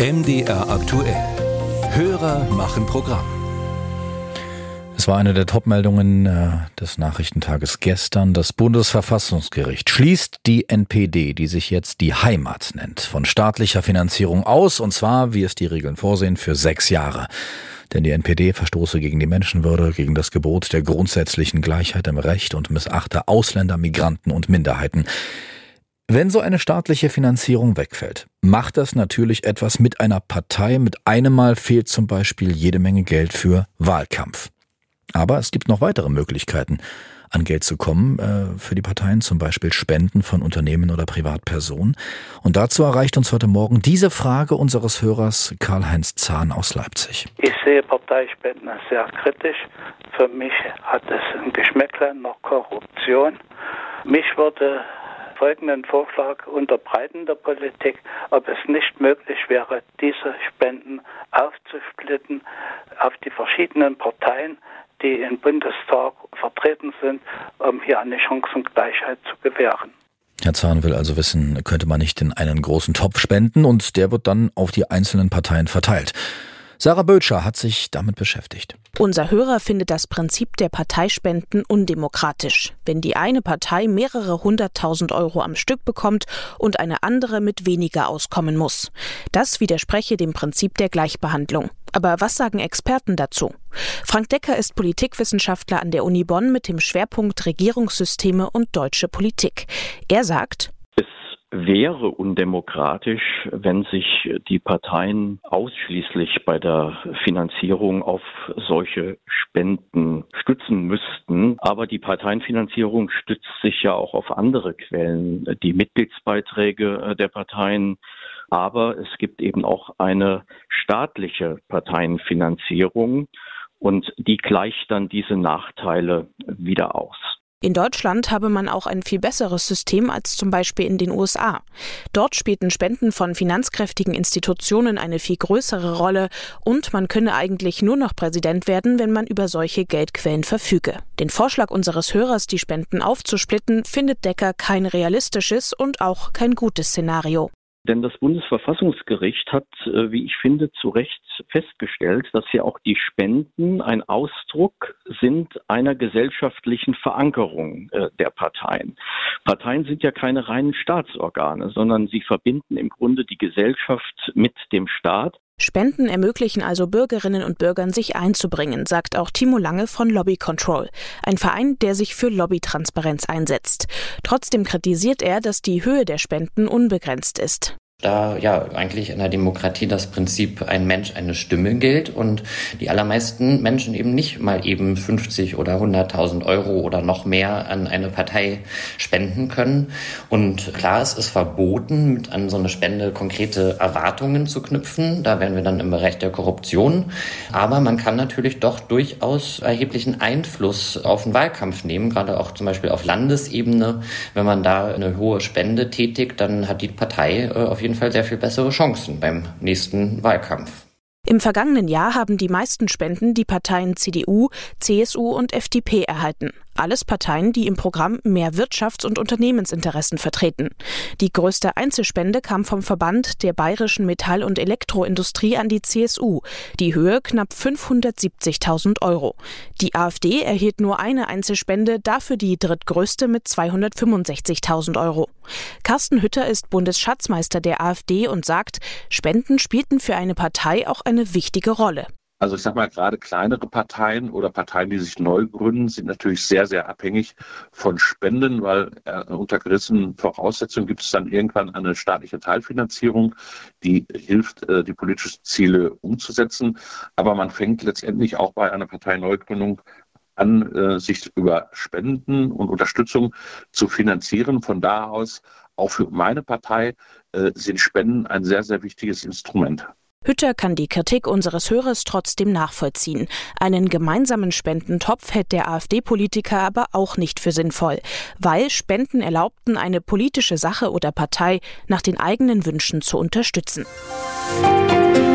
MDR aktuell. Hörer machen Programm. Es war eine der Topmeldungen äh, des Nachrichtentages gestern. Das Bundesverfassungsgericht schließt die NPD, die sich jetzt die Heimat nennt, von staatlicher Finanzierung aus, und zwar, wie es die Regeln vorsehen, für sechs Jahre. Denn die NPD verstoße gegen die Menschenwürde, gegen das Gebot der grundsätzlichen Gleichheit im Recht und missachte Ausländer, Migranten und Minderheiten. Wenn so eine staatliche Finanzierung wegfällt, macht das natürlich etwas mit einer Partei. Mit einem Mal fehlt zum Beispiel jede Menge Geld für Wahlkampf. Aber es gibt noch weitere Möglichkeiten, an Geld zu kommen äh, für die Parteien, zum Beispiel Spenden von Unternehmen oder Privatpersonen. Und dazu erreicht uns heute Morgen diese Frage unseres Hörers Karl-Heinz Zahn aus Leipzig. Ich sehe Parteispenden sehr kritisch. Für mich hat es ein Geschmäckle nach Korruption. Mich würde folgenden Vorschlag unterbreiten der Politik, ob es nicht möglich wäre, diese Spenden aufzusplitten auf die verschiedenen Parteien, die im Bundestag vertreten sind, um hier eine Chancengleichheit zu gewähren. Herr Zahn will also wissen, könnte man nicht in einen großen Topf spenden und der wird dann auf die einzelnen Parteien verteilt. Sarah Bötscher hat sich damit beschäftigt. Unser Hörer findet das Prinzip der Parteispenden undemokratisch. Wenn die eine Partei mehrere hunderttausend Euro am Stück bekommt und eine andere mit weniger auskommen muss. Das widerspreche dem Prinzip der Gleichbehandlung. Aber was sagen Experten dazu? Frank Decker ist Politikwissenschaftler an der Uni Bonn mit dem Schwerpunkt Regierungssysteme und deutsche Politik. Er sagt, wäre undemokratisch, wenn sich die Parteien ausschließlich bei der Finanzierung auf solche Spenden stützen müssten. Aber die Parteienfinanzierung stützt sich ja auch auf andere Quellen, die Mitgliedsbeiträge der Parteien. Aber es gibt eben auch eine staatliche Parteienfinanzierung und die gleicht dann diese Nachteile wieder aus. In Deutschland habe man auch ein viel besseres System als zum Beispiel in den USA. Dort spielten Spenden von finanzkräftigen Institutionen eine viel größere Rolle und man könne eigentlich nur noch Präsident werden, wenn man über solche Geldquellen verfüge. Den Vorschlag unseres Hörers, die Spenden aufzusplitten, findet Decker kein realistisches und auch kein gutes Szenario. Denn das Bundesverfassungsgericht hat, äh, wie ich finde, zu Recht festgestellt, dass ja auch die Spenden ein Ausdruck sind einer gesellschaftlichen Verankerung äh, der Parteien. Parteien sind ja keine reinen Staatsorgane, sondern sie verbinden im Grunde die Gesellschaft mit dem Staat. Spenden ermöglichen also Bürgerinnen und Bürgern, sich einzubringen, sagt auch Timo Lange von Lobby Control, ein Verein, der sich für Lobbytransparenz einsetzt. Trotzdem kritisiert er, dass die Höhe der Spenden unbegrenzt ist da ja eigentlich in der Demokratie das Prinzip ein Mensch eine Stimme gilt und die allermeisten Menschen eben nicht mal eben 50 oder 100.000 Euro oder noch mehr an eine Partei spenden können. Und klar, es ist verboten, mit an so eine Spende konkrete Erwartungen zu knüpfen. Da wären wir dann im Bereich der Korruption. Aber man kann natürlich doch durchaus erheblichen Einfluss auf den Wahlkampf nehmen, gerade auch zum Beispiel auf Landesebene. Wenn man da eine hohe Spende tätigt, dann hat die Partei äh, auf jeden jeden Fall sehr viel bessere Chancen beim nächsten Wahlkampf. Im vergangenen Jahr haben die meisten Spenden die Parteien CDU, CSU und FDP erhalten. Alles Parteien, die im Programm mehr Wirtschafts- und Unternehmensinteressen vertreten. Die größte Einzelspende kam vom Verband der bayerischen Metall- und Elektroindustrie an die CSU. Die Höhe knapp 570.000 Euro. Die AfD erhielt nur eine Einzelspende, dafür die drittgrößte mit 265.000 Euro. Carsten Hütter ist Bundesschatzmeister der AfD und sagt, Spenden spielten für eine Partei auch eine wichtige Rolle. Also ich sage mal, gerade kleinere Parteien oder Parteien, die sich neu gründen, sind natürlich sehr, sehr abhängig von Spenden, weil äh, unter gewissen Voraussetzungen gibt es dann irgendwann eine staatliche Teilfinanzierung, die hilft, äh, die politischen Ziele umzusetzen. Aber man fängt letztendlich auch bei einer Parteineugründung an, äh, sich über Spenden und Unterstützung zu finanzieren. Von da aus, auch für meine Partei, sind Spenden ein sehr, sehr wichtiges Instrument. Hütter kann die Kritik unseres Hörers trotzdem nachvollziehen. Einen gemeinsamen Spendentopf hält der AfD-Politiker aber auch nicht für sinnvoll, weil Spenden erlaubten, eine politische Sache oder Partei nach den eigenen Wünschen zu unterstützen. Musik